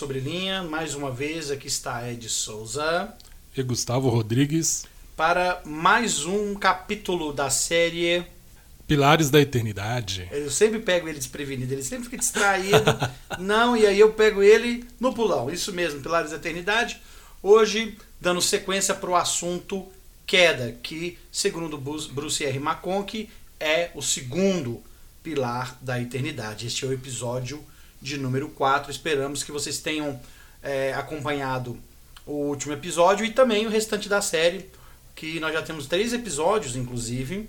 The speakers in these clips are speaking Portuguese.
Sobre Linha. Mais uma vez, aqui está Ed Souza. E Gustavo Rodrigues. Para mais um capítulo da série Pilares da Eternidade. Eu sempre pego ele desprevenido, ele sempre fica distraído. Não, e aí eu pego ele no pulão. Isso mesmo, Pilares da Eternidade. Hoje, dando sequência para o assunto queda, que, segundo Bruce R. McConkie, é o segundo pilar da eternidade. Este é o episódio de número 4. Esperamos que vocês tenham é, acompanhado o último episódio e também o restante da série, que nós já temos três episódios, inclusive,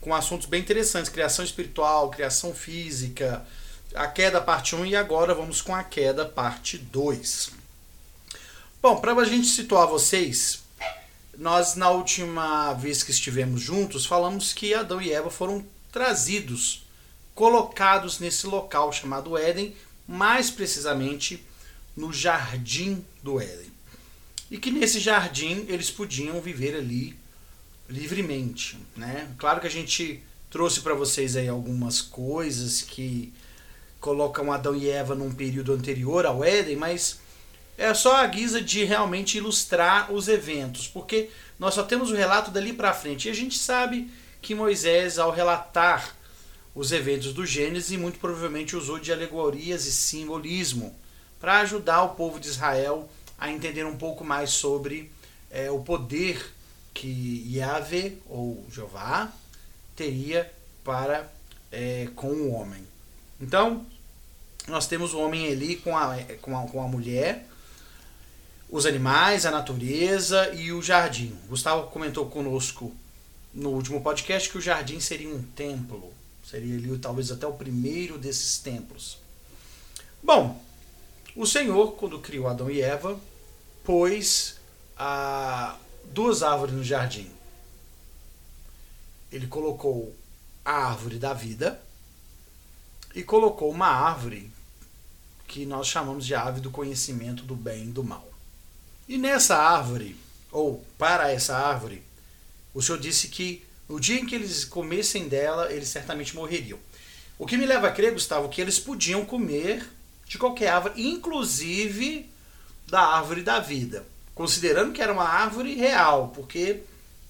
com assuntos bem interessantes: criação espiritual, criação física, a queda parte 1 e agora vamos com a queda parte 2. Bom, para a gente situar vocês, nós na última vez que estivemos juntos falamos que Adão e Eva foram trazidos, colocados nesse local chamado Éden, mais precisamente no jardim do Éden. E que nesse jardim eles podiam viver ali livremente, né? Claro que a gente trouxe para vocês aí algumas coisas que colocam Adão e Eva num período anterior ao Éden, mas é só a guisa de realmente ilustrar os eventos, porque nós só temos o relato dali para frente e a gente sabe que Moisés, ao relatar os eventos do Gênesis, muito provavelmente usou de alegorias e simbolismo para ajudar o povo de Israel a entender um pouco mais sobre é, o poder que Yahvé, ou Jeová, teria para é, com o homem. Então, nós temos o homem ali com a, com a, com a mulher, os animais, a natureza e o jardim. Gustavo comentou conosco no último podcast que o jardim seria um templo. Seria ali talvez até o primeiro desses templos. Bom, o Senhor, quando criou Adão e Eva, pôs a, duas árvores no jardim. Ele colocou a árvore da vida e colocou uma árvore que nós chamamos de árvore do conhecimento do bem e do mal. E nessa árvore, ou para essa árvore, o Senhor disse que no dia em que eles comessem dela, eles certamente morreriam. O que me leva a crer, Gustavo, que eles podiam comer de qualquer árvore, inclusive da árvore da vida, considerando que era uma árvore real, porque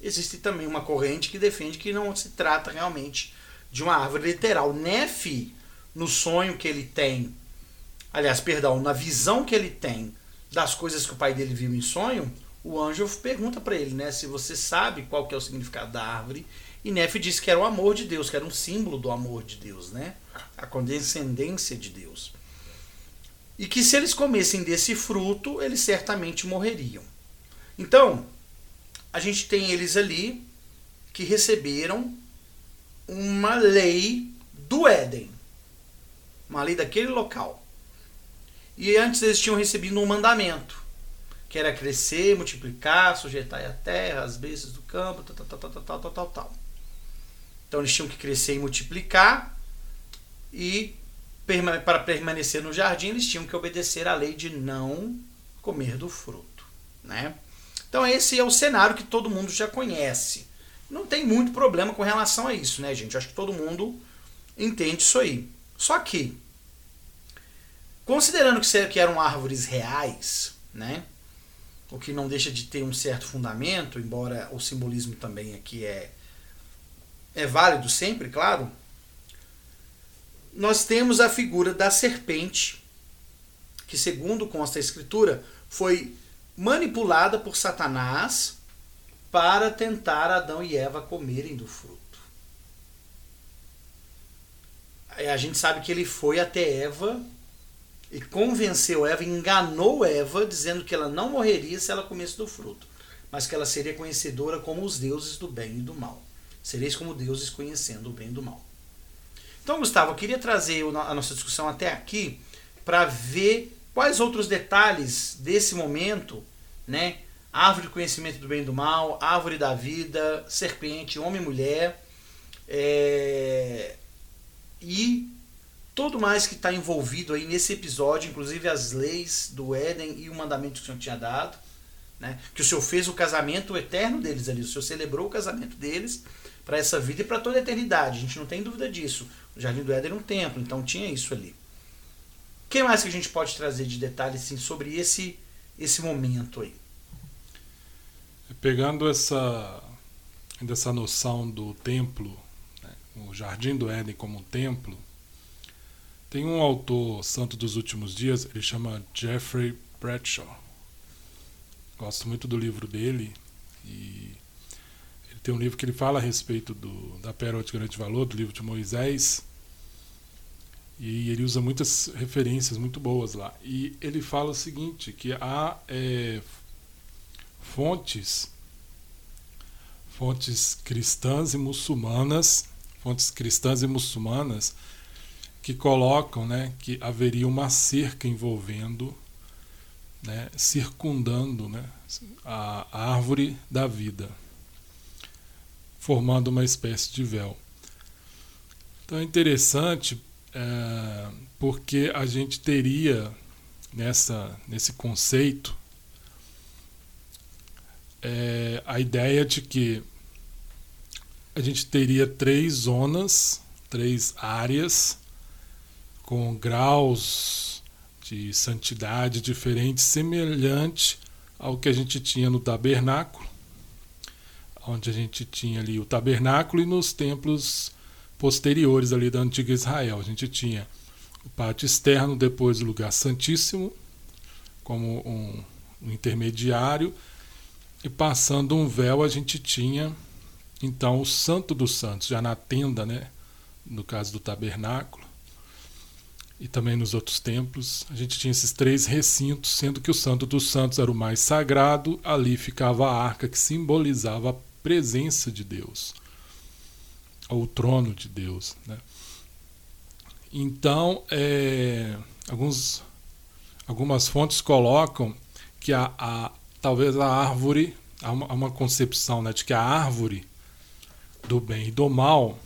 existe também uma corrente que defende que não se trata realmente de uma árvore literal. Nefe, no sonho que ele tem, aliás, perdão, na visão que ele tem das coisas que o pai dele viu em sonho, o anjo pergunta para ele, né, se você sabe qual que é o significado da árvore, e Nefe disse que era o amor de Deus, que era um símbolo do amor de Deus, né? A condescendência de Deus. E que se eles comessem desse fruto, eles certamente morreriam. Então, a gente tem eles ali que receberam uma lei do Éden, uma lei daquele local. E antes eles tinham recebido um mandamento, que era crescer, multiplicar, sujeitar a terra, as bestas do campo, tal, tal, tal, tal, tal, tal, tal. Então eles tinham que crescer e multiplicar, e para permanecer no jardim eles tinham que obedecer à lei de não comer do fruto. Né? Então esse é o cenário que todo mundo já conhece. Não tem muito problema com relação a isso, né, gente? Acho que todo mundo entende isso aí. Só que Considerando que eram árvores reais, né? O que não deixa de ter um certo fundamento, embora o simbolismo também aqui é, é válido sempre, claro. Nós temos a figura da serpente, que, segundo consta a Escritura, foi manipulada por Satanás para tentar Adão e Eva comerem do fruto. A gente sabe que ele foi até Eva e convenceu Eva, enganou Eva, dizendo que ela não morreria se ela comesse do fruto, mas que ela seria conhecedora como os deuses do bem e do mal. Sereis como deuses conhecendo o bem e do mal. Então, Gustavo, eu queria trazer a nossa discussão até aqui para ver quais outros detalhes desse momento, né? Árvore do conhecimento do bem e do mal, árvore da vida, serpente, homem e mulher, é... e todo mais que está envolvido aí nesse episódio, inclusive as leis do Éden e o mandamento que o Senhor tinha dado, né? que o Senhor fez o casamento eterno deles ali, o Senhor celebrou o casamento deles para essa vida e para toda a eternidade, a gente não tem dúvida disso. O Jardim do Éden era um templo, então tinha isso ali. O que mais que a gente pode trazer de detalhes assim, sobre esse, esse momento aí? Pegando essa, dessa noção do templo, né, o Jardim do Éden como um templo, tem um autor santo dos últimos dias, ele chama Jeffrey Bradshaw. Gosto muito do livro dele e ele tem um livro que ele fala a respeito do, da pérola de grande valor, do livro de Moisés, e ele usa muitas referências muito boas lá. E ele fala o seguinte, que há é, fontes, fontes cristãs e muçulmanas, fontes cristãs e muçulmanas que colocam né, que haveria uma cerca envolvendo, né, circundando né, a árvore da vida, formando uma espécie de véu. Então é interessante é, porque a gente teria nessa, nesse conceito é, a ideia de que a gente teria três zonas, três áreas com graus de santidade diferentes, semelhante ao que a gente tinha no tabernáculo, onde a gente tinha ali o tabernáculo e nos templos posteriores ali da antiga Israel. A gente tinha o pátio externo, depois o lugar santíssimo, como um, um intermediário, e passando um véu a gente tinha então o Santo dos Santos, já na tenda, né? no caso do tabernáculo, e também nos outros templos, a gente tinha esses três recintos, sendo que o Santo dos Santos era o mais sagrado, ali ficava a arca que simbolizava a presença de Deus ao trono de Deus. Né? Então, é, alguns, algumas fontes colocam que a, a, talvez a árvore, há uma, uma concepção né, de que a árvore do bem e do mal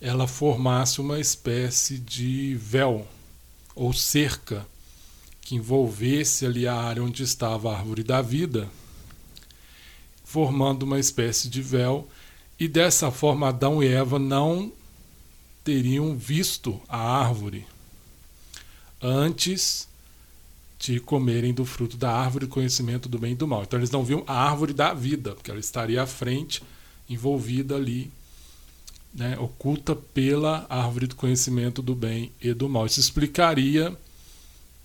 ela formasse uma espécie de véu ou cerca que envolvesse ali a área onde estava a árvore da vida, formando uma espécie de véu e dessa forma, Adão e Eva não teriam visto a árvore antes de comerem do fruto da árvore do conhecimento do bem e do mal. Então eles não viam a árvore da vida, porque ela estaria à frente, envolvida ali, né, oculta pela árvore do conhecimento do bem e do mal. Isso explicaria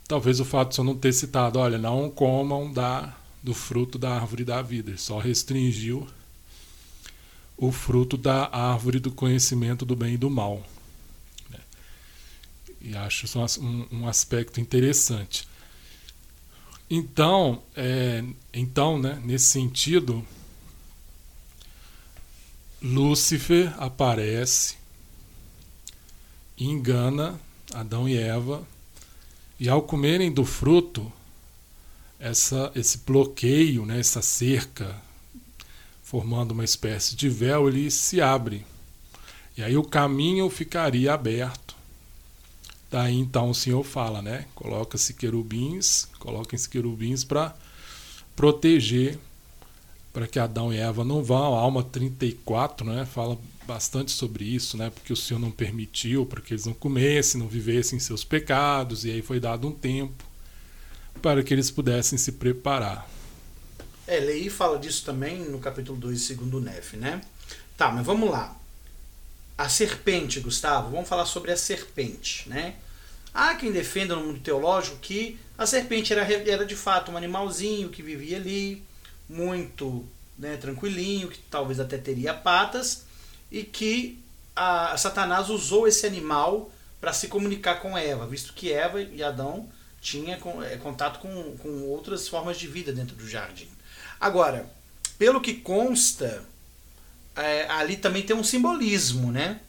talvez o fato de só não ter citado, olha, não comam da, do fruto da árvore da vida. Ele só restringiu o fruto da árvore do conhecimento do bem e do mal. Né? E acho isso um, um aspecto interessante. Então, é, então né, nesse sentido, Lúcifer aparece, engana Adão e Eva, e ao comerem do fruto, essa, esse bloqueio, né, essa cerca formando uma espécie de véu, ele se abre. E aí o caminho ficaria aberto. Daí então o Senhor fala, né? Coloca-se querubins, coloquem-se querubins para proteger, para que Adão e Eva não vão. A alma 34 né, fala bastante sobre isso, né? Porque o Senhor não permitiu para que eles não comessem, não vivessem seus pecados, e aí foi dado um tempo para que eles pudessem se preparar. É, Lei fala disso também no capítulo 2, segundo Nef, né? Tá, mas vamos lá. A serpente, Gustavo, vamos falar sobre a serpente, né? Há quem defenda no mundo teológico que a serpente era, era de fato um animalzinho que vivia ali, muito né, tranquilinho, que talvez até teria patas, e que a, Satanás usou esse animal para se comunicar com Eva, visto que Eva e Adão tinham é, contato com, com outras formas de vida dentro do jardim. Agora, pelo que consta, é, ali também tem um simbolismo, né?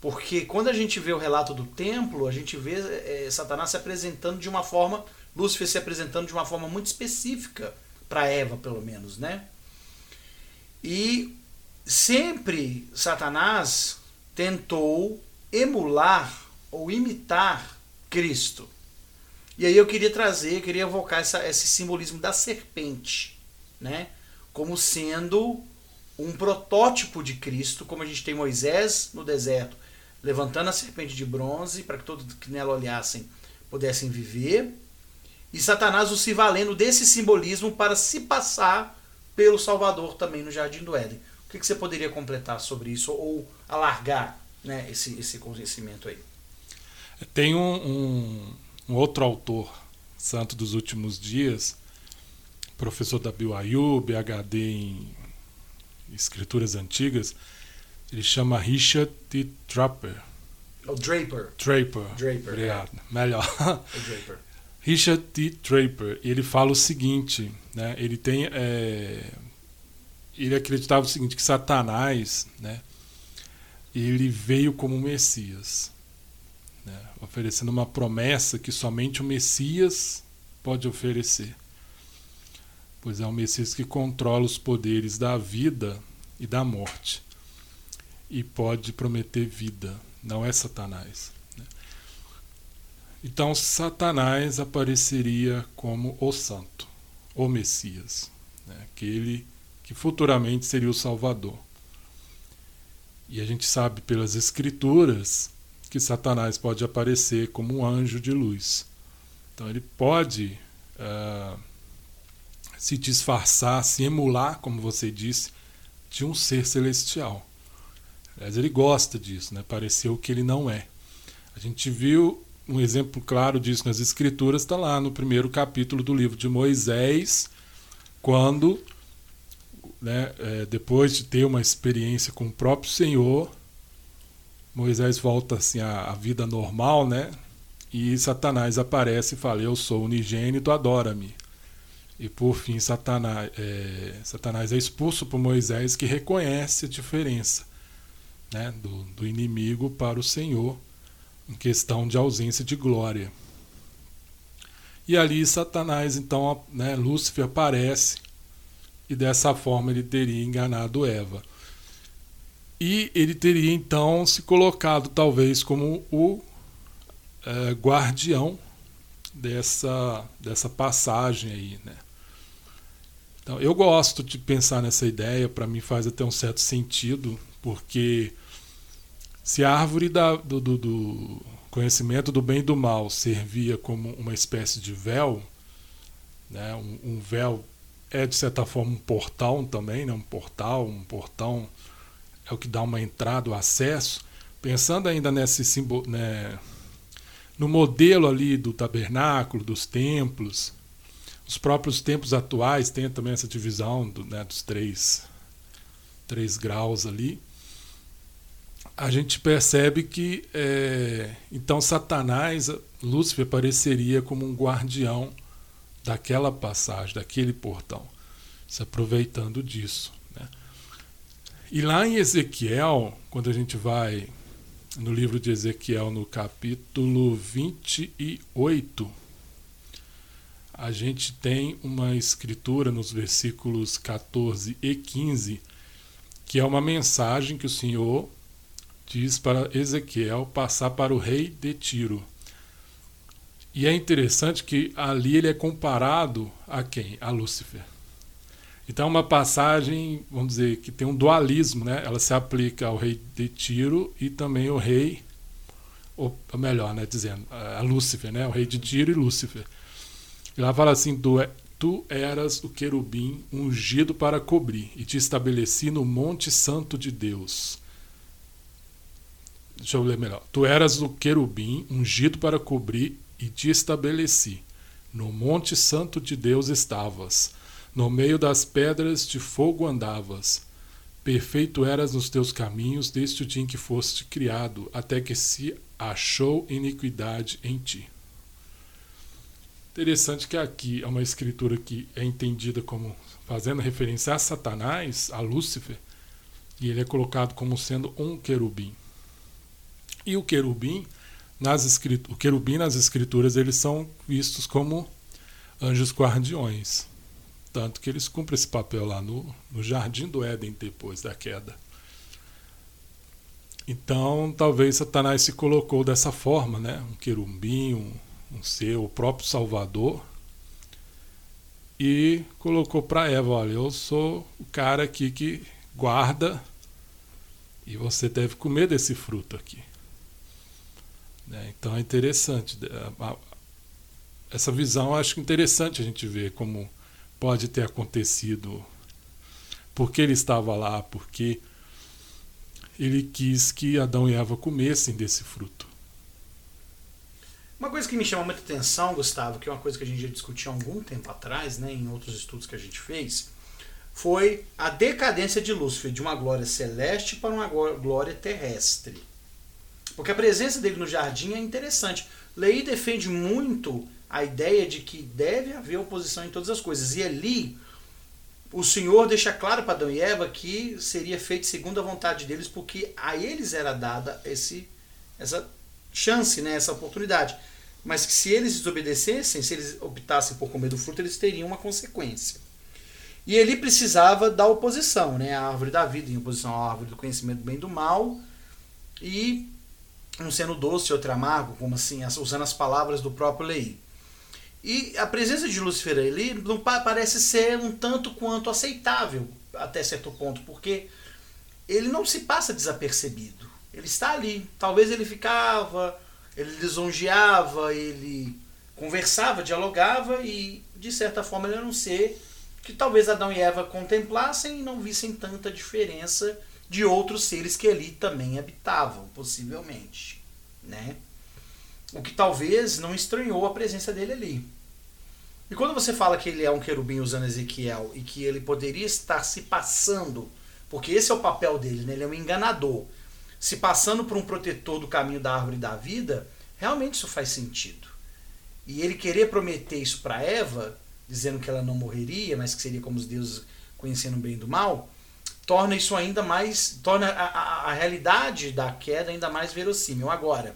Porque quando a gente vê o relato do templo, a gente vê é, Satanás se apresentando de uma forma, Lúcifer se apresentando de uma forma muito específica para Eva, pelo menos, né? E sempre Satanás tentou emular ou imitar Cristo. E aí eu queria trazer, eu queria evocar essa, esse simbolismo da serpente né? como sendo um protótipo de Cristo, como a gente tem Moisés no deserto, levantando a serpente de bronze para que todos que nela olhassem pudessem viver, e Satanás o se valendo desse simbolismo para se passar pelo Salvador também no Jardim do Éden. O que, que você poderia completar sobre isso ou alargar né, esse, esse conhecimento aí? Tem um, um, um outro autor, santo dos últimos dias, professor da BYU, BHD em escrituras antigas, ele chama Richard T. Trapper. O Draper. Draper. Draper. Obrigado. É. Melhor. O Draper. Richard T. Draper, ele fala o seguinte, né? Ele tem, é, ele acreditava o seguinte que Satanás, né? Ele veio como Messias, né? oferecendo uma promessa que somente o Messias pode oferecer, pois é o Messias que controla os poderes da vida e da morte e pode prometer vida, não é Satanás. Então, Satanás apareceria como o Santo, o Messias, né? aquele que futuramente seria o Salvador. E a gente sabe pelas Escrituras que Satanás pode aparecer como um anjo de luz. Então, ele pode uh, se disfarçar, se emular, como você disse, de um ser celestial. Aliás, ele gosta disso, né? pareceu que ele não é. A gente viu um exemplo claro disso nas Escrituras, está lá no primeiro capítulo do livro de Moisés, quando, né, é, depois de ter uma experiência com o próprio Senhor, Moisés volta assim à, à vida normal, né? E Satanás aparece e fala: Eu sou unigênito, adora-me. E por fim, Satanás é, Satanás é expulso por Moisés, que reconhece a diferença né, do, do inimigo para o Senhor, em questão de ausência de glória. E ali Satanás, então, né, Lúcifer aparece e dessa forma ele teria enganado Eva. E ele teria então se colocado talvez como o é, guardião dessa, dessa passagem aí, né? Então, eu gosto de pensar nessa ideia, para mim faz até um certo sentido, porque se a árvore da, do, do, do, conhecimento do bem e do mal servia como uma espécie de véu, né, um, um véu é de certa forma um portal também, né, um portal, um portão é o que dá uma entrada, o acesso. Pensando ainda nesse símbolo, né, no modelo ali do tabernáculo, dos templos, os próprios templos atuais têm também essa divisão do, né, dos três, três graus ali. A gente percebe que é, então Satanás, Lúcifer, apareceria como um guardião daquela passagem, daquele portão, se aproveitando disso. Né? E lá em Ezequiel, quando a gente vai no livro de Ezequiel, no capítulo 28, a gente tem uma escritura nos versículos 14 e 15, que é uma mensagem que o Senhor diz para Ezequiel passar para o rei de Tiro. E é interessante que ali ele é comparado a quem? A Lúcifer. Então é uma passagem, vamos dizer, que tem um dualismo, né? Ela se aplica ao rei de Tiro e também ao rei, ou melhor, né, dizendo, a Lúcifer, né? O rei de Tiro e Lúcifer. E lá fala assim: tu, é, tu eras o querubim ungido para cobrir, e te estabeleci no Monte Santo de Deus. Deixa eu ler melhor. Tu eras o querubim ungido para cobrir, e te estabeleci. No Monte Santo de Deus estavas. No meio das pedras de fogo andavas. Perfeito eras nos teus caminhos desde o dia em que foste criado, até que se achou iniquidade em ti. Interessante que aqui é uma escritura que é entendida como fazendo referência a Satanás, a Lúcifer, e ele é colocado como sendo um querubim. E o querubim nas escrituras, o querubim nas escrituras eles são vistos como anjos guardiões, tanto que eles cumprem esse papel lá no, no jardim do Éden depois da queda. Então, talvez Satanás se colocou dessa forma, né? Um querubim, um, um ser, o próprio Salvador, e colocou para Eva: Olha, eu sou o cara aqui que guarda e você deve comer desse fruto aqui. Né? Então é interessante. Essa visão acho interessante a gente ver como pode ter acontecido, porque ele estava lá, porque ele quis que Adão e Eva comessem desse fruto. Uma coisa que me chama muita atenção, Gustavo, que é uma coisa que a gente já discutiu há algum tempo atrás, né, em outros estudos que a gente fez, foi a decadência de Lúcifer de uma glória celeste para uma glória terrestre. Porque a presença dele no jardim é interessante. Lei defende muito a ideia de que deve haver oposição em todas as coisas. E ali, o Senhor deixa claro para Adão e Eva que seria feito segundo a vontade deles, porque a eles era dada esse, essa chance, né, essa oportunidade. Mas que se eles desobedecessem, se eles optassem por comer do fruto, eles teriam uma consequência. E ele precisava da oposição, né? A árvore da vida em oposição à árvore do conhecimento do bem e do mal. E um sendo doce e outro amargo, como assim, usando as palavras do próprio Lei. E a presença de Lúcifer ali não parece ser um tanto quanto aceitável até certo ponto, porque ele não se passa desapercebido. Ele está ali. Talvez ele ficava, ele lisonjeava, ele conversava, dialogava e de certa forma ele era um ser que talvez Adão e Eva contemplassem e não vissem tanta diferença de outros seres que ali também habitavam, possivelmente, né? O que talvez não estranhou a presença dele ali. E quando você fala que ele é um querubim usando Ezequiel e que ele poderia estar se passando, porque esse é o papel dele, né? ele é um enganador, se passando por um protetor do caminho da árvore da vida, realmente isso faz sentido. E ele querer prometer isso para Eva, dizendo que ela não morreria, mas que seria como os deuses conhecendo o bem do mal, torna isso ainda mais. torna a, a, a realidade da queda ainda mais verossímil. Agora,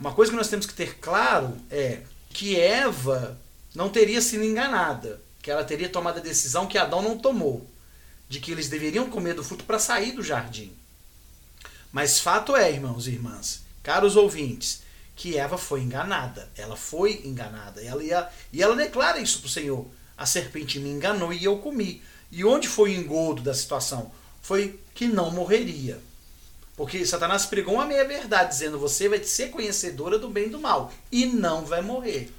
uma coisa que nós temos que ter claro é que Eva não teria sido enganada, que ela teria tomado a decisão que Adão não tomou, de que eles deveriam comer do fruto para sair do jardim. Mas fato é, irmãos e irmãs, caros ouvintes, que Eva foi enganada. Ela foi enganada. Ela ia, e ela declara isso para o Senhor: a serpente me enganou e eu comi. E onde foi o engodo da situação? Foi que não morreria. Porque Satanás pregou uma meia-verdade, dizendo você vai ser conhecedora do bem e do mal. E não vai morrer.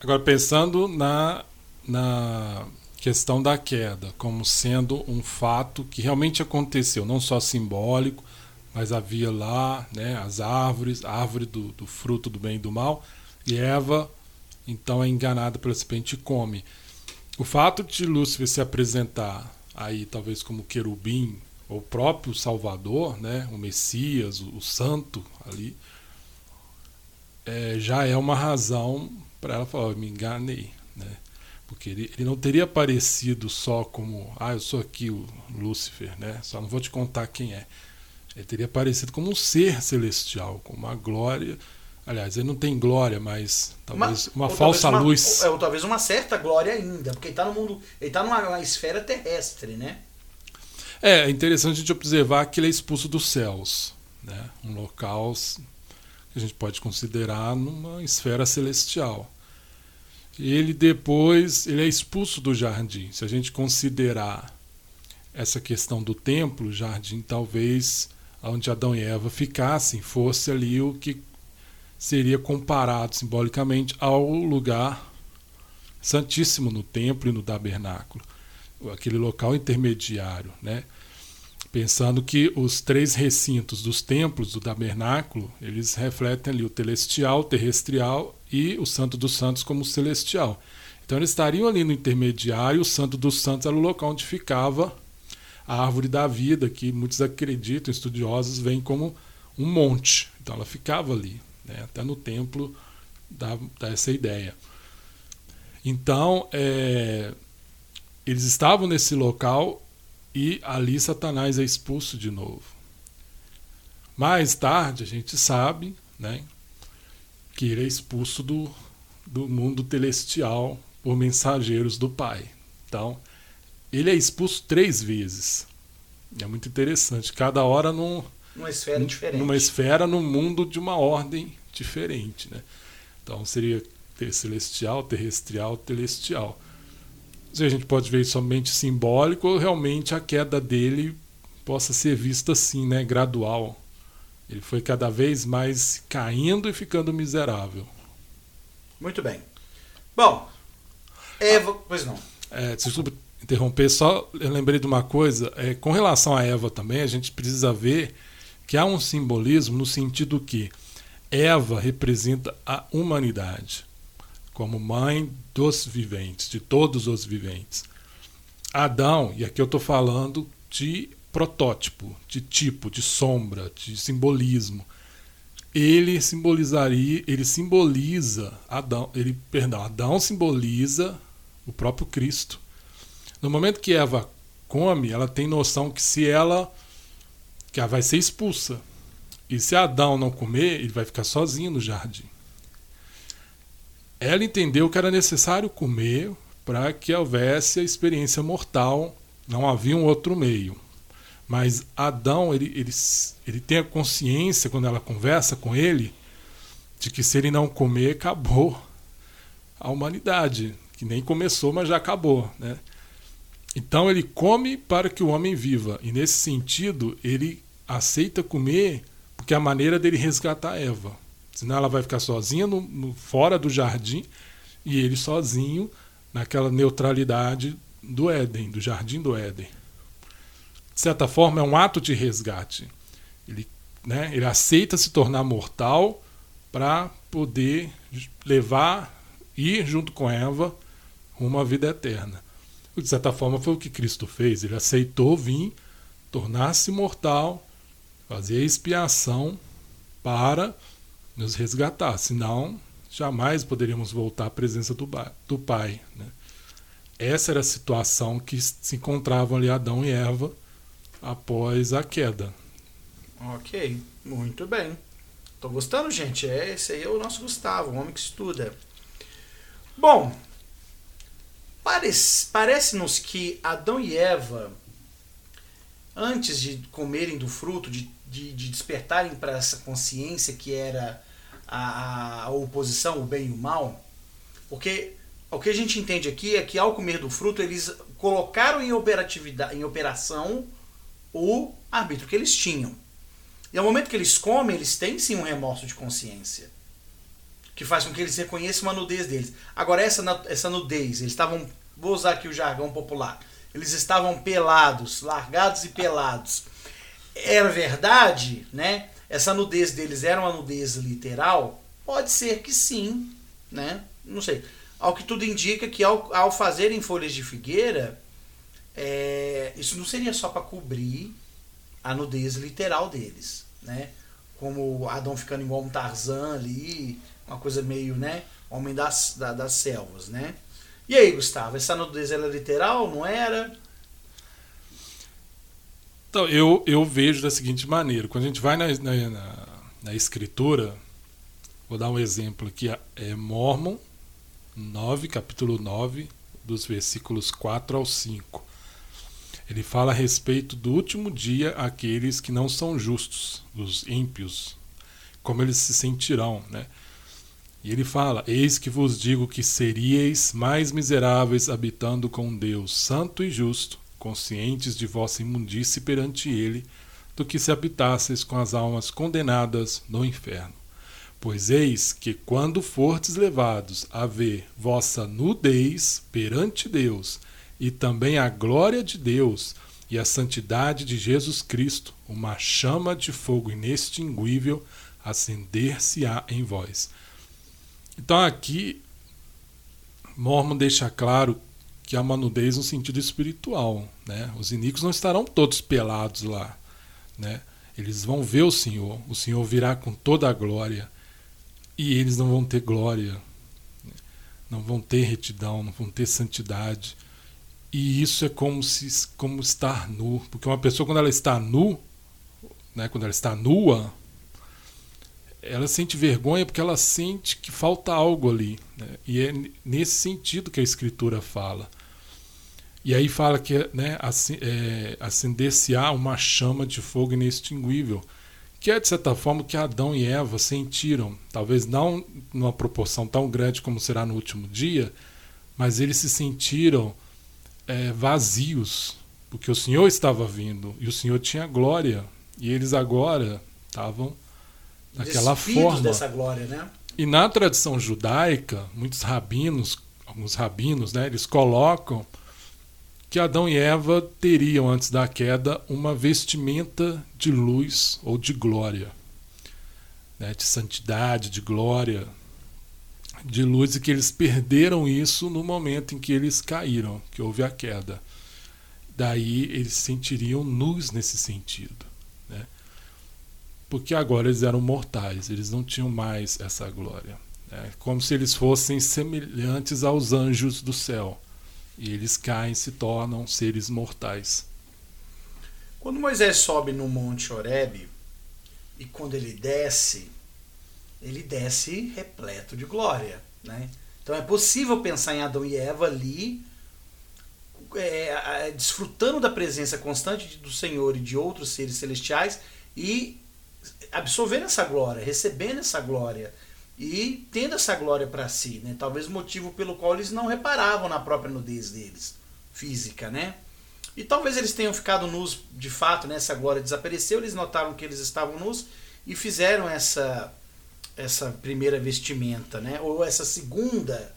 Agora, pensando na, na questão da queda, como sendo um fato que realmente aconteceu, não só simbólico, mas havia lá né, as árvores, a árvore do, do fruto do bem e do mal, e Eva então é enganada pela serpente e come. O fato de Lúcifer se apresentar aí talvez como querubim, ou próprio Salvador, né, o Messias, o, o santo ali, é, já é uma razão para ela falar, me enganei, né? Porque ele, ele, não teria aparecido só como, ah, eu sou aqui o Lúcifer, né? Só não vou te contar quem é. Ele teria aparecido como um ser celestial, com uma glória. Aliás, ele não tem glória, mas talvez uma, uma falsa talvez uma, luz. Ou, ou, talvez uma certa glória ainda, porque ele está no mundo, ele está numa esfera terrestre, né? É, é interessante a gente observar que ele é expulso dos céus, né? Um local que a gente pode considerar numa esfera celestial. Ele depois ele é expulso do jardim. Se a gente considerar essa questão do templo, o jardim talvez onde Adão e Eva ficassem fosse ali o que seria comparado simbolicamente ao lugar santíssimo no templo e no tabernáculo, aquele local intermediário, né? Pensando que os três recintos dos templos do tabernáculo, eles refletem ali o celestial, o terrestrial e o santo dos santos como celestial. Então eles estariam ali no intermediário, o santo dos santos era o local onde ficava a árvore da vida, que muitos acreditam, estudiosos, vem como um monte. Então ela ficava ali, né? até no templo dá, dá essa ideia. Então, é, eles estavam nesse local e ali Satanás é expulso de novo. Mais tarde, a gente sabe né, que ele é expulso do, do mundo celestial por mensageiros do Pai. Então, ele é expulso três vezes. É muito interessante. Cada hora num, numa esfera diferente. Numa esfera, num mundo de uma ordem diferente. Né? Então seria ter celestial, terrestrial, celestial. Se a gente pode ver somente simbólico ou realmente a queda dele possa ser vista assim, né? gradual. Ele foi cada vez mais caindo e ficando miserável. Muito bem. Bom, Eva. Pois não. É, desculpa interromper, só eu lembrei de uma coisa. É, com relação a Eva também, a gente precisa ver que há um simbolismo no sentido que Eva representa a humanidade como mãe dos viventes, de todos os viventes. Adão, e aqui eu estou falando de protótipo, de tipo, de sombra, de simbolismo. Ele simbolizaria, ele simboliza Adão, ele, perdão, Adão simboliza o próprio Cristo. No momento que Eva come, ela tem noção que se ela que ela vai ser expulsa. E se Adão não comer, ele vai ficar sozinho no jardim. Ela entendeu que era necessário comer para que houvesse a experiência mortal, não havia um outro meio. Mas Adão, ele, ele, ele tem a consciência, quando ela conversa com ele, de que se ele não comer, acabou a humanidade que nem começou, mas já acabou, né? Então ele come para que o homem viva. E nesse sentido, ele aceita comer porque é a maneira dele resgatar Eva. Senão ela vai ficar sozinha no, no, fora do jardim e ele sozinho naquela neutralidade do Éden, do jardim do Éden. De certa forma, é um ato de resgate. Ele, né, ele aceita se tornar mortal para poder levar, ir junto com Eva uma vida eterna. De certa forma, foi o que Cristo fez. Ele aceitou vir, tornar-se mortal, fazer expiação para nos resgatar. Senão, jamais poderíamos voltar à presença do, do Pai. Né? Essa era a situação que se encontravam ali Adão e Eva após a queda. Ok, muito bem. Tô gostando, gente. É, esse aí é o nosso Gustavo, o homem que estuda. Bom, Parece-nos parece que Adão e Eva, antes de comerem do fruto, de, de, de despertarem para essa consciência que era a, a, oposição, o bem e o mal, porque o que a gente entende aqui é que ao comer do fruto, eles colocaram em, operatividade, em operação o arbítrio que eles tinham. E ao momento que eles comem, eles têm sim um remorso de consciência que faz com que eles reconheçam a nudez deles. Agora, essa, essa nudez, eles estavam, vou usar aqui o jargão popular, eles estavam pelados, largados e pelados. Era verdade, né? Essa nudez deles era uma nudez literal? Pode ser que sim, né? Não sei. Ao que tudo indica que ao, ao fazerem folhas de figueira, é, isso não seria só para cobrir a nudez literal deles, né? Como Adão ficando igual um Tarzan ali, uma coisa meio, né? Homem das, da, das selvas, né? E aí, Gustavo, essa nudez era literal, não era? Então, eu, eu vejo da seguinte maneira: quando a gente vai na, na, na, escritura, vou dar um exemplo aqui, é Mormon 9, capítulo 9, dos versículos 4 ao 5. Ele fala a respeito do último dia aqueles que não são justos, os ímpios, como eles se sentirão, né? E ele fala: Eis que vos digo que seríeis mais miseráveis habitando com Deus santo e justo, conscientes de vossa imundície perante ele, do que se habitasseis com as almas condenadas no inferno. Pois eis que, quando fortes levados a ver vossa nudez perante Deus, e também a glória de Deus e a santidade de Jesus Cristo, uma chama de fogo inextinguível acender-se-á em vós então aqui Mormon deixa claro que há nudez no sentido espiritual. Né? Os iníquos não estarão todos pelados lá. Né? Eles vão ver o Senhor, o Senhor virá com toda a glória e eles não vão ter glória, não vão ter retidão, não vão ter santidade. E isso é como se como estar nu, porque uma pessoa quando ela está nu, né, quando ela está nua, ela sente vergonha porque ela sente que falta algo ali. Né? E é nesse sentido que a escritura fala. E aí fala que né, é, acender-se-á uma chama de fogo inextinguível, que é de certa forma o que Adão e Eva sentiram. Talvez não numa proporção tão grande como será no último dia, mas eles se sentiram é, vazios, porque o Senhor estava vindo e o Senhor tinha glória, e eles agora estavam daquela forma. dessa glória, né? E na tradição judaica, muitos rabinos, alguns rabinos, né, eles colocam que Adão e Eva teriam antes da queda uma vestimenta de luz ou de glória, né, de santidade, de glória, de luz, e que eles perderam isso no momento em que eles caíram, que houve a queda. Daí eles sentiriam nus nesse sentido. Porque agora eles eram mortais, eles não tinham mais essa glória. É como se eles fossem semelhantes aos anjos do céu. E eles caem, se tornam seres mortais. Quando Moisés sobe no Monte Horebe, e quando ele desce, ele desce repleto de glória. Né? Então é possível pensar em Adão e Eva ali, é, desfrutando da presença constante do Senhor e de outros seres celestiais e absorvendo essa glória, recebendo essa glória e tendo essa glória para si. Né? Talvez motivo pelo qual eles não reparavam na própria nudez deles, física. Né? E talvez eles tenham ficado nus de fato, né? essa glória desapareceu, eles notaram que eles estavam nus e fizeram essa essa primeira vestimenta, né? Ou essa segunda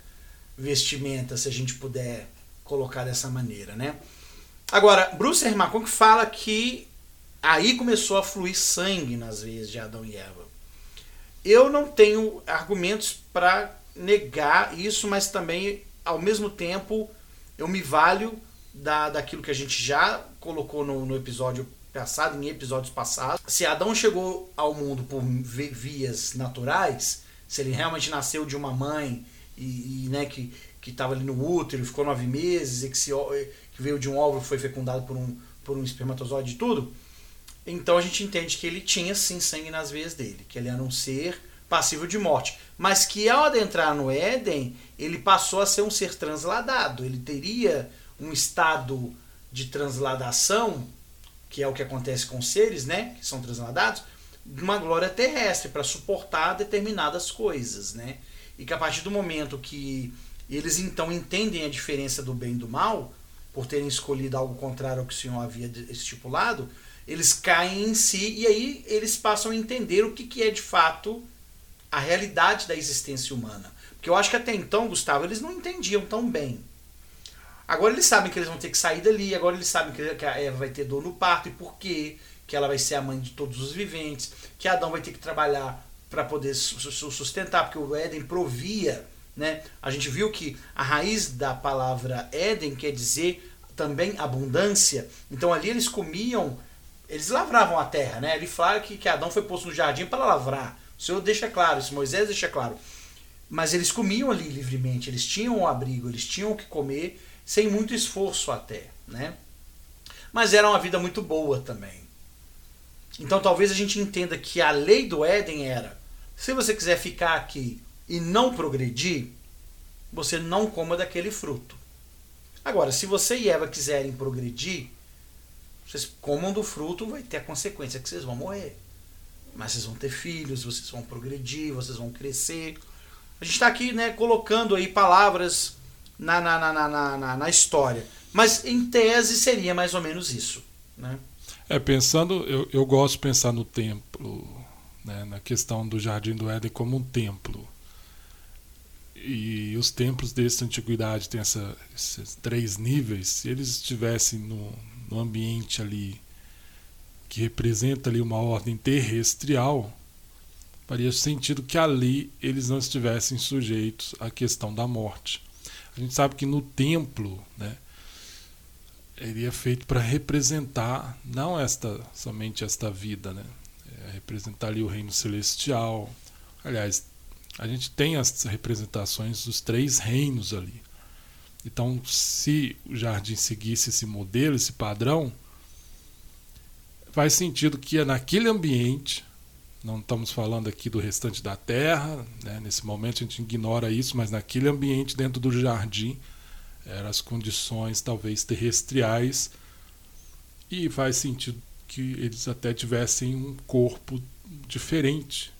vestimenta, se a gente puder colocar dessa maneira, né? Agora, Bruce Hermacon que fala que aí começou a fluir sangue nas veias de Adão e Eva. Eu não tenho argumentos para negar isso, mas também, ao mesmo tempo, eu me valho da, daquilo que a gente já colocou no, no episódio passado, em episódios passados, se Adão chegou ao mundo por vias naturais, se ele realmente nasceu de uma mãe e, e né, que que estava ali no útero, ficou nove meses e que, se, que veio de um óvulo foi fecundado por um, por um espermatozoide e tudo, então a gente entende que ele tinha sim sangue nas veias dele, que ele era um ser passível de morte, mas que ao adentrar no Éden, ele passou a ser um ser transladado, ele teria um estado de transladação que é o que acontece com seres, né, que são transladados, uma glória terrestre para suportar determinadas coisas, né? E que a partir do momento que eles então entendem a diferença do bem e do mal, por terem escolhido algo contrário ao que o Senhor havia estipulado, eles caem em si e aí eles passam a entender o que, que é de fato a realidade da existência humana. Porque eu acho que até então, Gustavo, eles não entendiam tão bem Agora eles sabem que eles vão ter que sair dali, agora eles sabem que a Eva vai ter dor no parto e por quê, que ela vai ser a mãe de todos os viventes, que Adão vai ter que trabalhar para poder sustentar, porque o Éden provia, né? A gente viu que a raiz da palavra Éden quer dizer também abundância. Então ali eles comiam, eles lavravam a terra, né? Ele fala que, que Adão foi posto no jardim para lavrar. O Senhor deixa claro, isso Moisés deixa claro. Mas eles comiam ali livremente, eles tinham o abrigo, eles tinham o que comer sem muito esforço até, né? Mas era uma vida muito boa também. Então talvez a gente entenda que a lei do Éden era: se você quiser ficar aqui e não progredir, você não coma daquele fruto. Agora, se você e Eva quiserem progredir, vocês comam do fruto, vai ter a consequência que vocês vão morrer. Mas vocês vão ter filhos, vocês vão progredir, vocês vão crescer. A gente está aqui né, colocando aí palavras na, na, na, na, na, na história. Mas em tese seria mais ou menos isso. Né? É, pensando, eu, eu gosto de pensar no templo, né, na questão do Jardim do Éden como um templo. E os templos dessa antiguidade têm essa, esses três níveis. Se eles estivessem no, no ambiente ali que representa ali uma ordem terrestrial, faria sentido que ali eles não estivessem sujeitos à questão da morte. A gente sabe que no templo, né, ele é feito para representar não esta somente esta vida, né, é representar ali o reino celestial. Aliás, a gente tem as representações dos três reinos ali. Então, se o jardim seguisse esse modelo, esse padrão, faz sentido que é naquele ambiente não estamos falando aqui do restante da terra, né? nesse momento a gente ignora isso, mas naquele ambiente dentro do jardim eram as condições talvez terrestriais e faz sentido que eles até tivessem um corpo diferente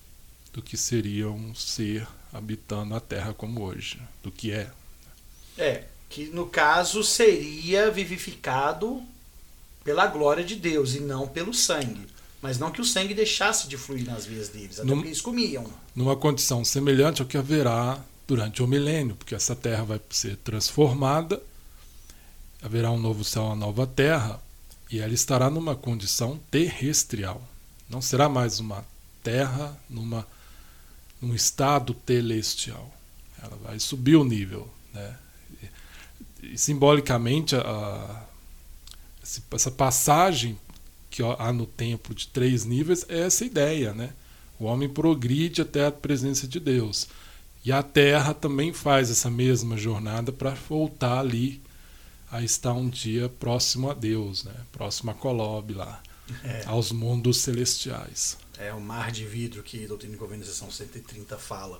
do que seria um ser habitando a terra como hoje, do que é. É, que no caso seria vivificado pela glória de Deus e não pelo sangue. Mas não que o sangue deixasse de fluir nas veias deles, até Num- porque eles comiam. Numa condição semelhante ao que haverá durante o milênio, porque essa terra vai ser transformada, haverá um novo céu, uma nova terra, e ela estará numa condição terrestrial. Não será mais uma terra numa, num estado celestial. Ela vai subir o nível. Né? Simbolicamente, a- essa passagem que há no tempo de três níveis é essa ideia, né? O homem progride até a presença de Deus. E a Terra também faz essa mesma jornada para voltar ali a estar um dia próximo a Deus, né? próximo a Colob lá, É, aos mundos celestiais. é o mar de vidro que Doutrina e Convenção 130 fala.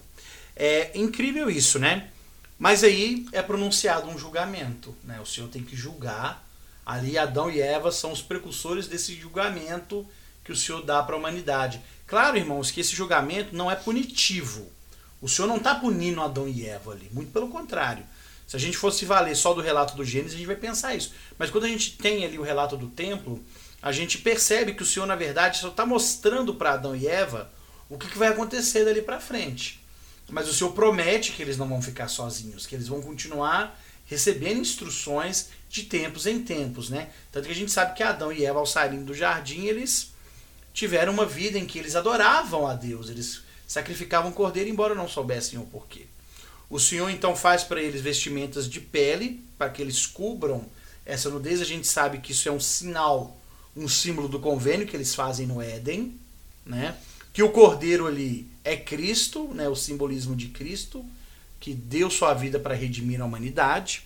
É incrível isso, né? Mas aí é pronunciado um julgamento, né? O Senhor tem que julgar. Ali Adão e Eva são os precursores desse julgamento que o Senhor dá para a humanidade. Claro, irmãos, que esse julgamento não é punitivo. O Senhor não está punindo Adão e Eva ali, muito pelo contrário. Se a gente fosse valer só do relato do Gênesis, a gente vai pensar isso. Mas quando a gente tem ali o relato do templo, a gente percebe que o Senhor, na verdade, só está mostrando para Adão e Eva o que, que vai acontecer dali para frente. Mas o Senhor promete que eles não vão ficar sozinhos, que eles vão continuar recebendo instruções de tempos em tempos, né? Tanto que a gente sabe que Adão e Eva, ao saírem do jardim, eles tiveram uma vida em que eles adoravam a Deus, eles sacrificavam cordeiro, embora não soubessem o porquê. O Senhor então faz para eles vestimentas de pele, para que eles cubram essa nudez. A gente sabe que isso é um sinal, um símbolo do convênio que eles fazem no Éden, né? Que o cordeiro ali é Cristo, né? O simbolismo de Cristo, que deu sua vida para redimir a humanidade.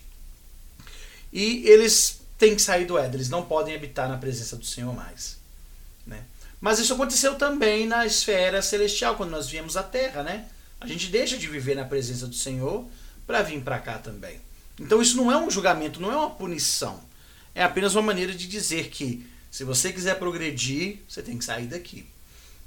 E eles têm que sair do Éden, eles não podem habitar na presença do Senhor mais, né? Mas isso aconteceu também na esfera celestial, quando nós viemos à Terra, né? A gente deixa de viver na presença do Senhor para vir para cá também. Então isso não é um julgamento, não é uma punição. É apenas uma maneira de dizer que se você quiser progredir, você tem que sair daqui.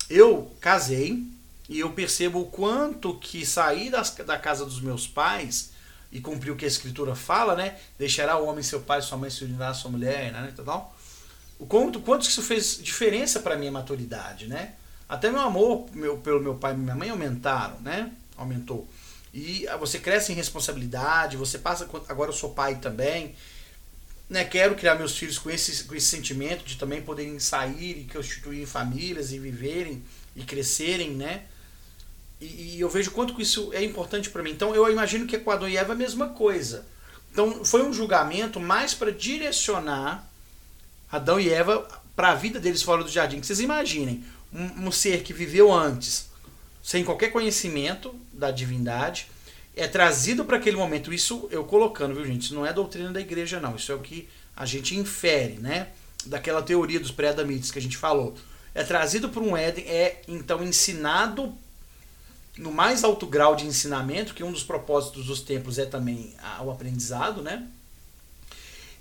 Eu casei e eu percebo o quanto que sair das, da casa dos meus pais e cumprir o que a escritura fala, né? Deixará o homem seu pai, sua mãe se unirá à sua mulher, né? Tal, o quanto, quanto isso fez diferença para minha maturidade, né? Até meu amor meu, pelo meu pai e minha mãe aumentaram, né? Aumentou. E você cresce em responsabilidade, você passa. Agora eu sou pai também. Né? Quero criar meus filhos com esse, com esse sentimento de também poderem sair e constituir famílias e viverem e crescerem, né? E, e eu vejo quanto que isso é importante para mim. Então eu imagino que Adão e Eva é a mesma coisa. Então foi um julgamento mais para direcionar Adão e Eva para a vida deles fora do jardim. Que vocês imaginem, um, um, ser que viveu antes, sem qualquer conhecimento da divindade, é trazido para aquele momento. Isso eu colocando, viu, gente? Isso não é doutrina da igreja, não. Isso é o que a gente infere, né? Daquela teoria dos pré-adamites que a gente falou. É trazido para um Éden, é então ensinado no mais alto grau de ensinamento, que um dos propósitos dos templos é também o aprendizado, né?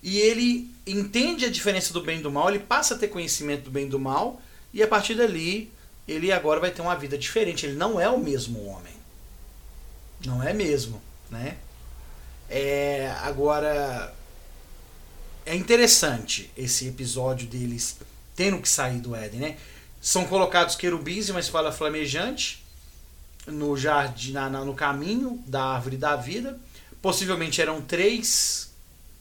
E ele entende a diferença do bem e do mal, ele passa a ter conhecimento do bem e do mal, e a partir dali ele agora vai ter uma vida diferente. Ele não é o mesmo homem. Não é mesmo, né? É, agora é interessante esse episódio deles tendo que sair do Éden, né? São colocados querubins e uma espada flamejante no jardim, na, no caminho da árvore da vida. Possivelmente eram três,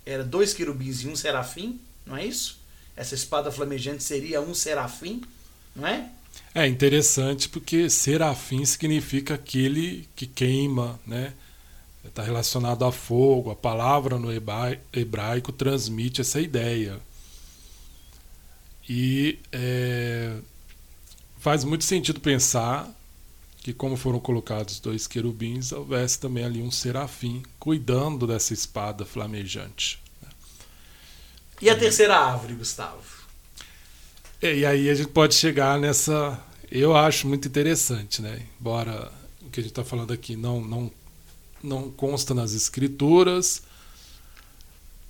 era dois querubins e um serafim, não é isso? Essa espada flamejante seria um serafim, não é? É interessante porque serafim significa aquele que queima, né? Está relacionado a fogo. A palavra no hebraico transmite essa ideia. E é, faz muito sentido pensar que, como foram colocados dois querubins, houvesse também ali um serafim cuidando dessa espada flamejante. E a terceira árvore, Gustavo? E aí a gente pode chegar nessa. Eu acho muito interessante, né? Embora o que a gente está falando aqui não, não, não consta nas escrituras.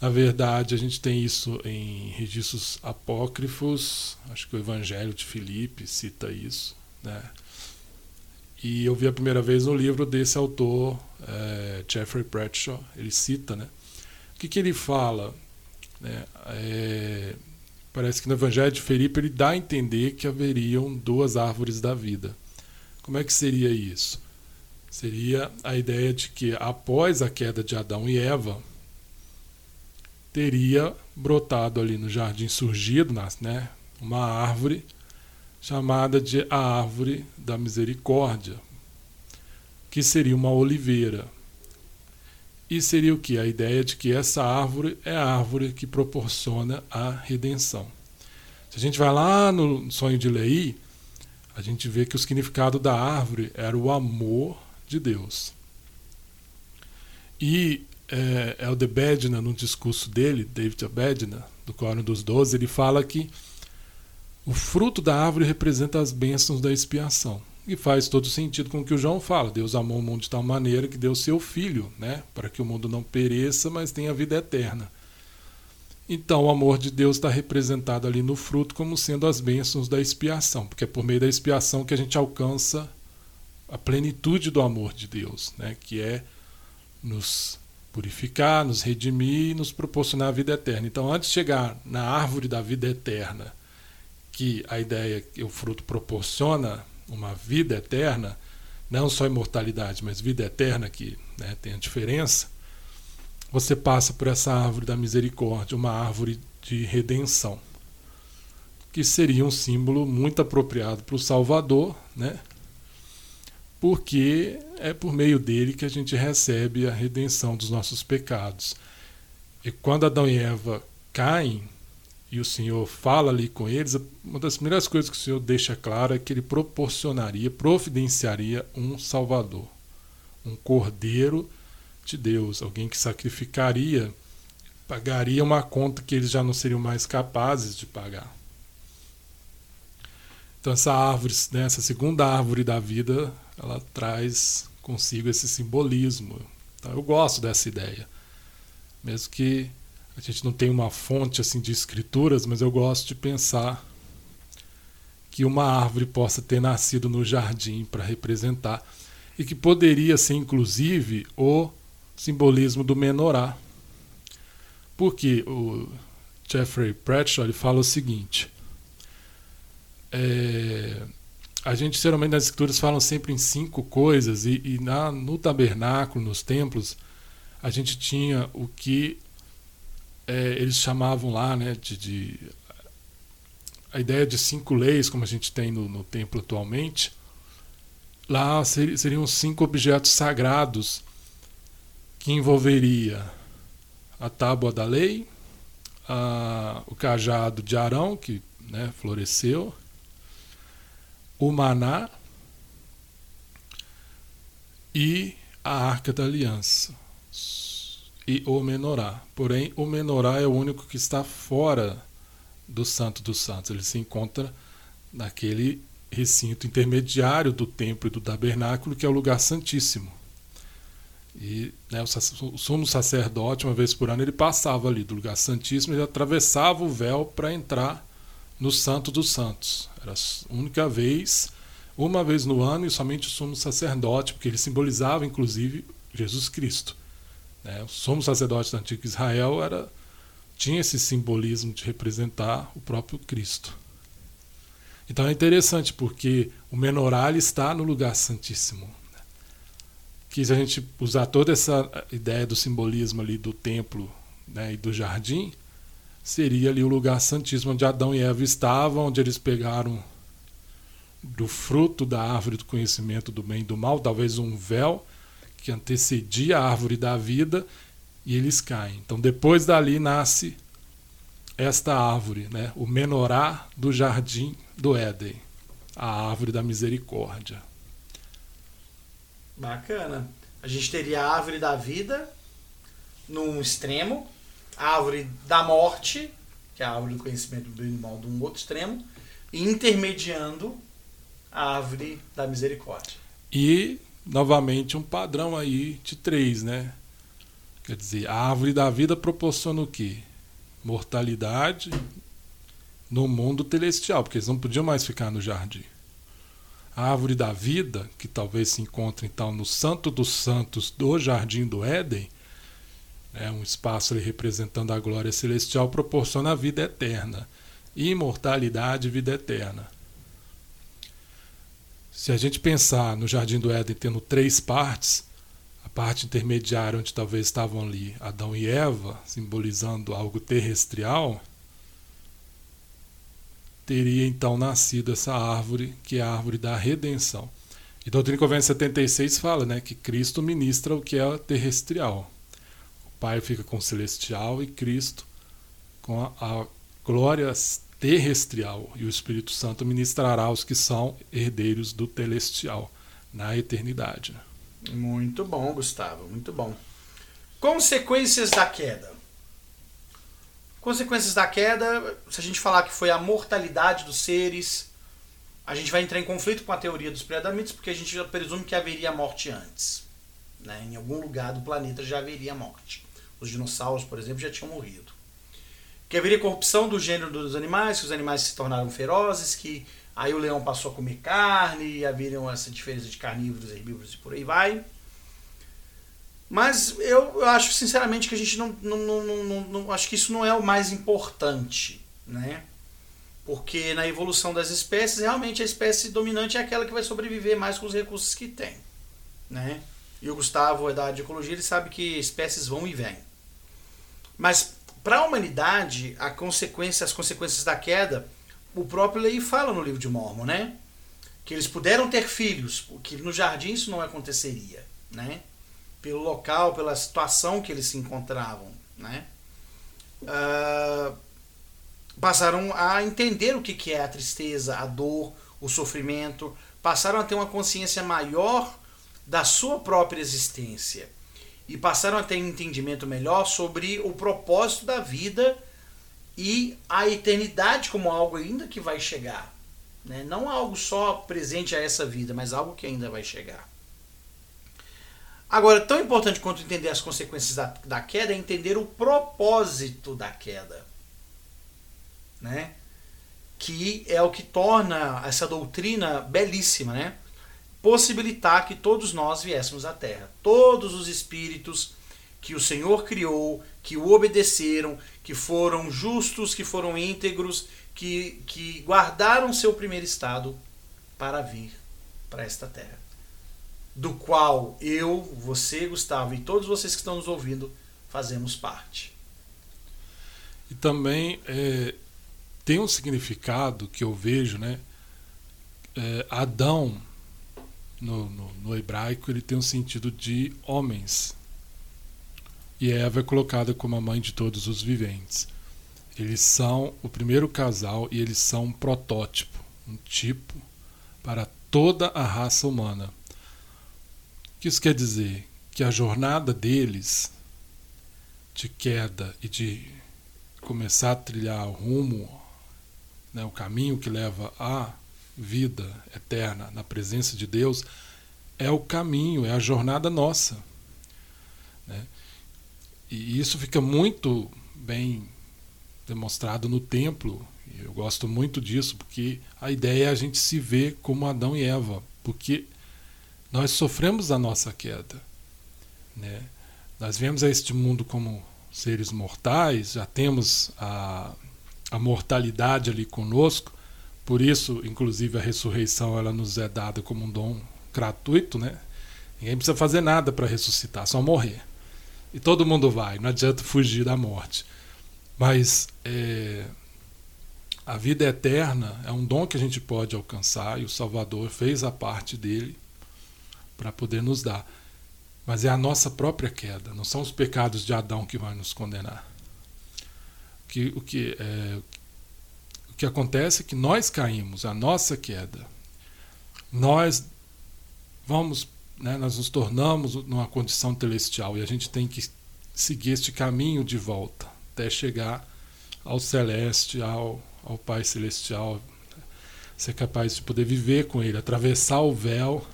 Na verdade, a gente tem isso em registros apócrifos. Acho que o Evangelho de Filipe cita isso, né? E eu vi a primeira vez no livro desse autor, é, Jeffrey Bradshaw. Ele cita, né? O que, que ele fala? Né? É, parece que no Evangelho de Felipe ele dá a entender que haveriam duas árvores da vida. Como é que seria isso? Seria a ideia de que após a queda de Adão e Eva, teria brotado ali no jardim surgido, né, uma árvore chamada de a árvore da misericórdia, que seria uma oliveira. E seria o que? A ideia de que essa árvore é a árvore que proporciona a redenção. Se a gente vai lá no sonho de Lei, a gente vê que o significado da árvore era o amor de Deus. E é, Eldebedna, no discurso dele, David Abedna, do Córon dos Doze, ele fala que o fruto da árvore representa as bênçãos da expiação. E faz todo sentido com o que o João fala. Deus amou o mundo de tal maneira que deu seu filho, né, para que o mundo não pereça, mas tenha vida eterna. Então, o amor de Deus está representado ali no fruto como sendo as bênçãos da expiação, porque é por meio da expiação que a gente alcança a plenitude do amor de Deus, né, que é nos purificar, nos redimir e nos proporcionar a vida eterna. Então, antes de chegar na árvore da vida eterna, que a ideia que o fruto proporciona uma vida eterna, não só imortalidade, mas vida eterna, que né, tem a diferença, você passa por essa árvore da misericórdia, uma árvore de redenção, que seria um símbolo muito apropriado para o Salvador, né? porque é por meio dele que a gente recebe a redenção dos nossos pecados. E quando Adão e Eva caem, e o Senhor fala ali com eles, uma das primeiras coisas que o Senhor deixa claro é que ele proporcionaria, providenciaria um Salvador, um Cordeiro de Deus, alguém que sacrificaria, pagaria uma conta que eles já não seriam mais capazes de pagar. Então essa árvore, né, essa segunda árvore da vida, ela traz consigo esse simbolismo. Então eu gosto dessa ideia, mesmo que a gente não tenha uma fonte assim de escrituras, mas eu gosto de pensar que uma árvore possa ter nascido no jardim para representar e que poderia ser inclusive o simbolismo do menorá. Porque o Jeffrey Bradshaw ele fala o seguinte: é, a gente geralmente nas escrituras falam sempre em cinco coisas e, e na, no tabernáculo, nos templos, a gente tinha o que é, eles chamavam lá, né, de, de, a ideia de cinco leis, como a gente tem no, no templo atualmente. Lá ser, seriam cinco objetos sagrados que envolveria a tábua da lei, a, o cajado de Arão que né, floresceu, o maná e a arca da aliança e o menorá. Porém, o menorá é o único que está fora do Santo dos Santos. Ele se encontra naquele recinto intermediário do templo e do tabernáculo, que é o lugar santíssimo. E né, o sumo sacerdote, uma vez por ano, ele passava ali do lugar santíssimo e atravessava o véu para entrar no Santo dos Santos. Era a única vez, uma vez no ano, e somente o sumo sacerdote, porque ele simbolizava, inclusive, Jesus Cristo. Né? O sumo sacerdote do antigo Israel era, tinha esse simbolismo de representar o próprio Cristo. Então é interessante, porque o menorá está no lugar santíssimo. Que se a gente usar toda essa ideia do simbolismo ali do templo né, e do jardim, seria ali o lugar santíssimo onde Adão e Eva estavam, onde eles pegaram do fruto da árvore do conhecimento do bem e do mal, talvez um véu que antecedia a árvore da vida, e eles caem. Então depois dali nasce esta árvore, né? o menorá do jardim do Éden, a árvore da misericórdia. Bacana. A gente teria a árvore da vida num extremo, árvore da morte, que é a árvore do conhecimento do bem e do mal, de um outro extremo, e intermediando a árvore da misericórdia. E, novamente, um padrão aí de três, né? Quer dizer, a árvore da vida proporciona o quê? Mortalidade no mundo celestial, porque eles não podiam mais ficar no jardim. A árvore da vida, que talvez se encontre então no Santo dos Santos do Jardim do Éden, é um espaço ali representando a glória celestial, proporciona a vida eterna. imortalidade e vida eterna. Se a gente pensar no Jardim do Éden tendo três partes, a parte intermediária onde talvez estavam ali Adão e Eva, simbolizando algo terrestrial, teria então nascido essa árvore, que é a árvore da redenção. E Doutrina e Convênio 76 fala né, que Cristo ministra o que é terrestrial. O Pai fica com o celestial e Cristo com a, a glória terrestrial. E o Espírito Santo ministrará os que são herdeiros do celestial na eternidade. Muito bom, Gustavo, muito bom. Consequências da queda. Consequências da queda, se a gente falar que foi a mortalidade dos seres, a gente vai entrar em conflito com a teoria dos pré-adamitas, porque a gente já presume que haveria morte antes. Né? Em algum lugar do planeta já haveria morte. Os dinossauros, por exemplo, já tinham morrido. Que haveria corrupção do gênero dos animais, que os animais se tornaram ferozes, que aí o leão passou a comer carne, e haveria essa diferença de carnívoros, herbívoros e por aí vai. Mas eu, eu acho sinceramente que a gente não, não, não, não, não, Acho que isso não é o mais importante, né? Porque na evolução das espécies, realmente a espécie dominante é aquela que vai sobreviver mais com os recursos que tem, né? E o Gustavo é da ecologia, ele sabe que espécies vão e vêm. Mas para a humanidade, a consequência, as consequências da queda, o próprio Lei fala no livro de Mormon, né? Que eles puderam ter filhos, porque no jardim isso não aconteceria, né? pelo local, pela situação que eles se encontravam, né? Uh, passaram a entender o que, que é a tristeza, a dor, o sofrimento, passaram a ter uma consciência maior da sua própria existência e passaram a ter um entendimento melhor sobre o propósito da vida e a eternidade como algo ainda que vai chegar. Né? Não algo só presente a essa vida, mas algo que ainda vai chegar. Agora, tão importante quanto entender as consequências da, da queda é entender o propósito da queda. Né? Que é o que torna essa doutrina belíssima, né? Possibilitar que todos nós viéssemos à Terra. Todos os espíritos que o Senhor criou, que o obedeceram, que foram justos, que foram íntegros, que, que guardaram seu primeiro estado para vir para esta terra do qual eu, você, Gustavo e todos vocês que estão nos ouvindo fazemos parte. E também é, tem um significado que eu vejo, né? É, Adão, no, no, no, hebraico, ele tem um sentido de homens. E Eva é colocada como a mãe de todos os viventes. Eles são o primeiro casal e eles são um protótipo, um tipo para toda a raça humana. O que isso quer dizer? Que a jornada deles de queda e de começar a trilhar o rumo, né, o caminho que leva à vida eterna na presença de Deus, é o caminho, é a jornada nossa. Né? E isso fica muito bem demonstrado no templo. Eu gosto muito disso, porque a ideia é a gente se ver como Adão e Eva, porque nós sofremos a nossa queda. Né? Nós viemos a este mundo como seres mortais, já temos a, a mortalidade ali conosco, por isso, inclusive, a ressurreição ela nos é dada como um dom gratuito, né? Ninguém precisa fazer nada para ressuscitar, só morrer. E todo mundo vai, não adianta fugir da morte. Mas é, a vida eterna é um dom que a gente pode alcançar e o Salvador fez a parte dele para poder nos dar. Mas é a nossa própria queda, não são os pecados de Adão que vão nos condenar. Que, o, que, é, que acontece é que nós caímos, a nossa queda. Nós vamos, né, nós nos tornamos numa condição celestial e a gente tem que seguir este caminho de volta até chegar ao celeste, ao, ao Pai Celestial, ser capaz de poder viver com Ele, atravessar o véu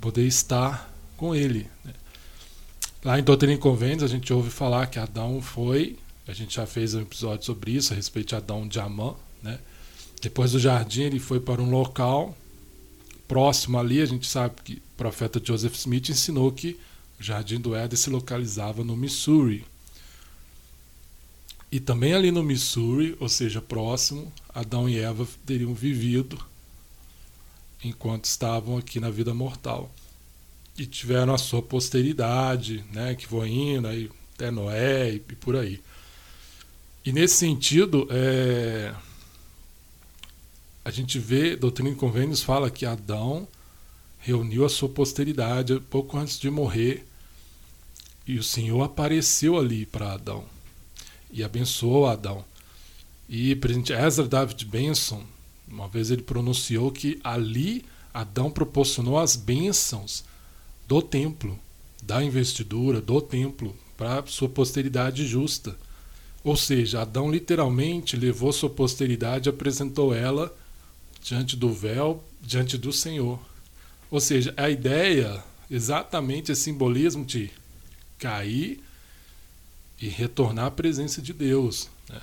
poder estar com ele. Né? Lá em Doutrina e Convênios a gente ouve falar que Adão foi, a gente já fez um episódio sobre isso, a respeito de Adão de Amã, né? Depois do jardim ele foi para um local próximo ali, a gente sabe que o profeta Joseph Smith ensinou que o jardim do Éden se localizava no Missouri. E também ali no Missouri, ou seja, próximo, Adão e Eva teriam vivido enquanto estavam aqui na vida mortal. E tiveram a sua posteridade, né, que foi indo aí, até Noé e, por aí. E nesse sentido, é, a gente vê, Doutrina e Convênios fala que Adão reuniu a sua posteridade pouco antes de morrer e o Senhor apareceu ali para Adão e abençoou Adão. E presidente Ezra David Benson, uma vez ele pronunciou que ali Adão proporcionou as bênçãos do templo, da investidura, do templo, para sua posteridade justa. Ou seja, Adão literalmente levou sua posteridade e apresentou ela diante do véu, diante do Senhor. Ou seja, a ideia, exatamente esse simbolismo de cair e retornar à presença de Deus, né?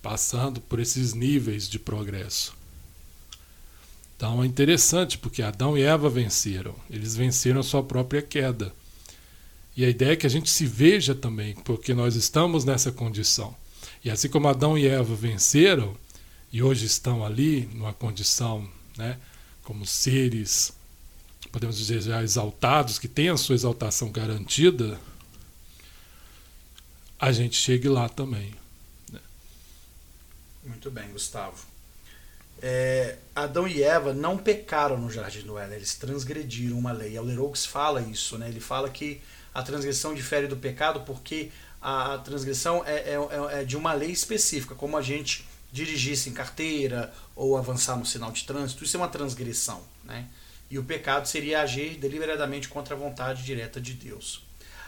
passando por esses níveis de progresso. Então é interessante porque Adão e Eva venceram, eles venceram a sua própria queda. E a ideia é que a gente se veja também, porque nós estamos nessa condição. E assim como Adão e Eva venceram, e hoje estão ali numa condição, né, como seres, podemos dizer já exaltados, que têm a sua exaltação garantida, a gente chegue lá também. Né? Muito bem, Gustavo. É, Adão e Eva não pecaram no jardim do Éden, eles transgrediram uma lei. O Leroux fala isso, né? ele fala que a transgressão difere do pecado porque a transgressão é, é, é, é de uma lei específica, como a gente dirigir sem carteira ou avançar no sinal de trânsito, isso é uma transgressão. Né? E o pecado seria agir deliberadamente contra a vontade direta de Deus.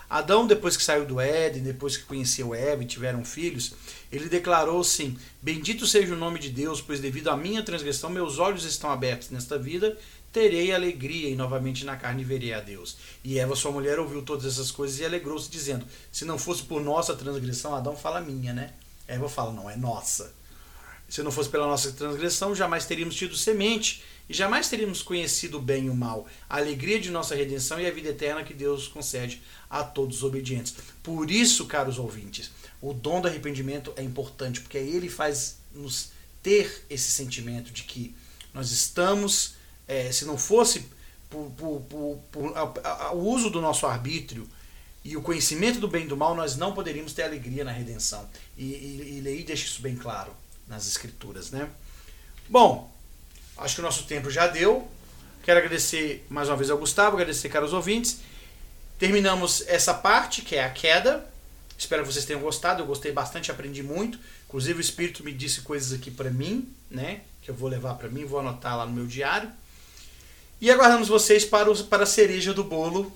Adão, depois que saiu do Éden, depois que conheceu Eva e tiveram filhos, ele declarou assim: Bendito seja o nome de Deus, pois devido à minha transgressão meus olhos estão abertos nesta vida, terei alegria e novamente na carne verei a Deus. E Eva, sua mulher, ouviu todas essas coisas e alegrou-se, dizendo: Se não fosse por nossa transgressão, Adão fala minha, né? Eva fala: Não, é nossa. Se não fosse pela nossa transgressão, jamais teríamos tido semente e jamais teríamos conhecido o bem e o mal, a alegria de nossa redenção e a vida eterna que Deus concede a todos os obedientes. Por isso, caros ouvintes, o dom do arrependimento é importante, porque ele faz nos ter esse sentimento de que nós estamos, é, se não fosse por, por, por, por o uso do nosso arbítrio e o conhecimento do bem e do mal, nós não poderíamos ter alegria na redenção. E, e, e deixa isso bem claro nas escrituras, né? Bom, acho que o nosso tempo já deu. Quero agradecer mais uma vez ao Gustavo, agradecer caros ouvintes. Terminamos essa parte, que é a queda. Espero que vocês tenham gostado. Eu gostei bastante, aprendi muito. Inclusive o Espírito me disse coisas aqui para mim, né? Que eu vou levar para mim, vou anotar lá no meu diário. E aguardamos vocês para, o, para a cereja do bolo,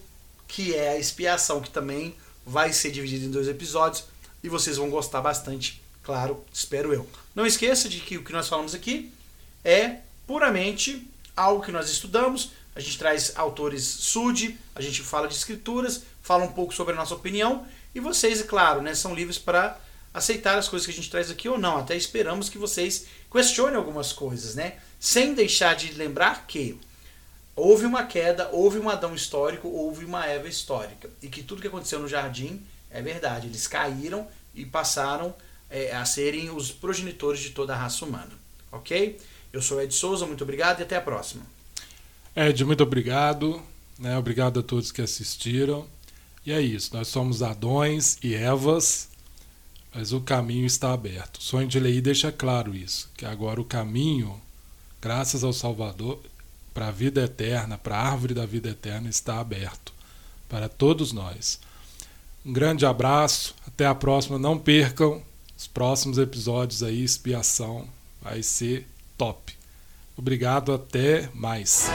que é a expiação, que também vai ser dividida em dois episódios. E vocês vão gostar bastante Claro, espero eu. Não esqueça de que o que nós falamos aqui é puramente algo que nós estudamos. A gente traz autores SUD, a gente fala de escrituras, fala um pouco sobre a nossa opinião e vocês, é claro, né, são livres para aceitar as coisas que a gente traz aqui ou não. Até esperamos que vocês questionem algumas coisas, né? Sem deixar de lembrar que houve uma queda, houve um Adão histórico, houve uma Eva histórica. E que tudo que aconteceu no jardim é verdade. Eles caíram e passaram é, a serem os progenitores de toda a raça humana. Ok? Eu sou Ed Souza, muito obrigado e até a próxima. Ed, muito obrigado. Né? Obrigado a todos que assistiram. E é isso, nós somos Adões e Evas, mas o caminho está aberto. O sonho de Lei deixa claro isso, que agora o caminho, graças ao Salvador, para a vida eterna, para a árvore da vida eterna, está aberto para todos nós. Um grande abraço, até a próxima. Não percam os próximos episódios aí, expiação, vai ser top. Obrigado, até mais.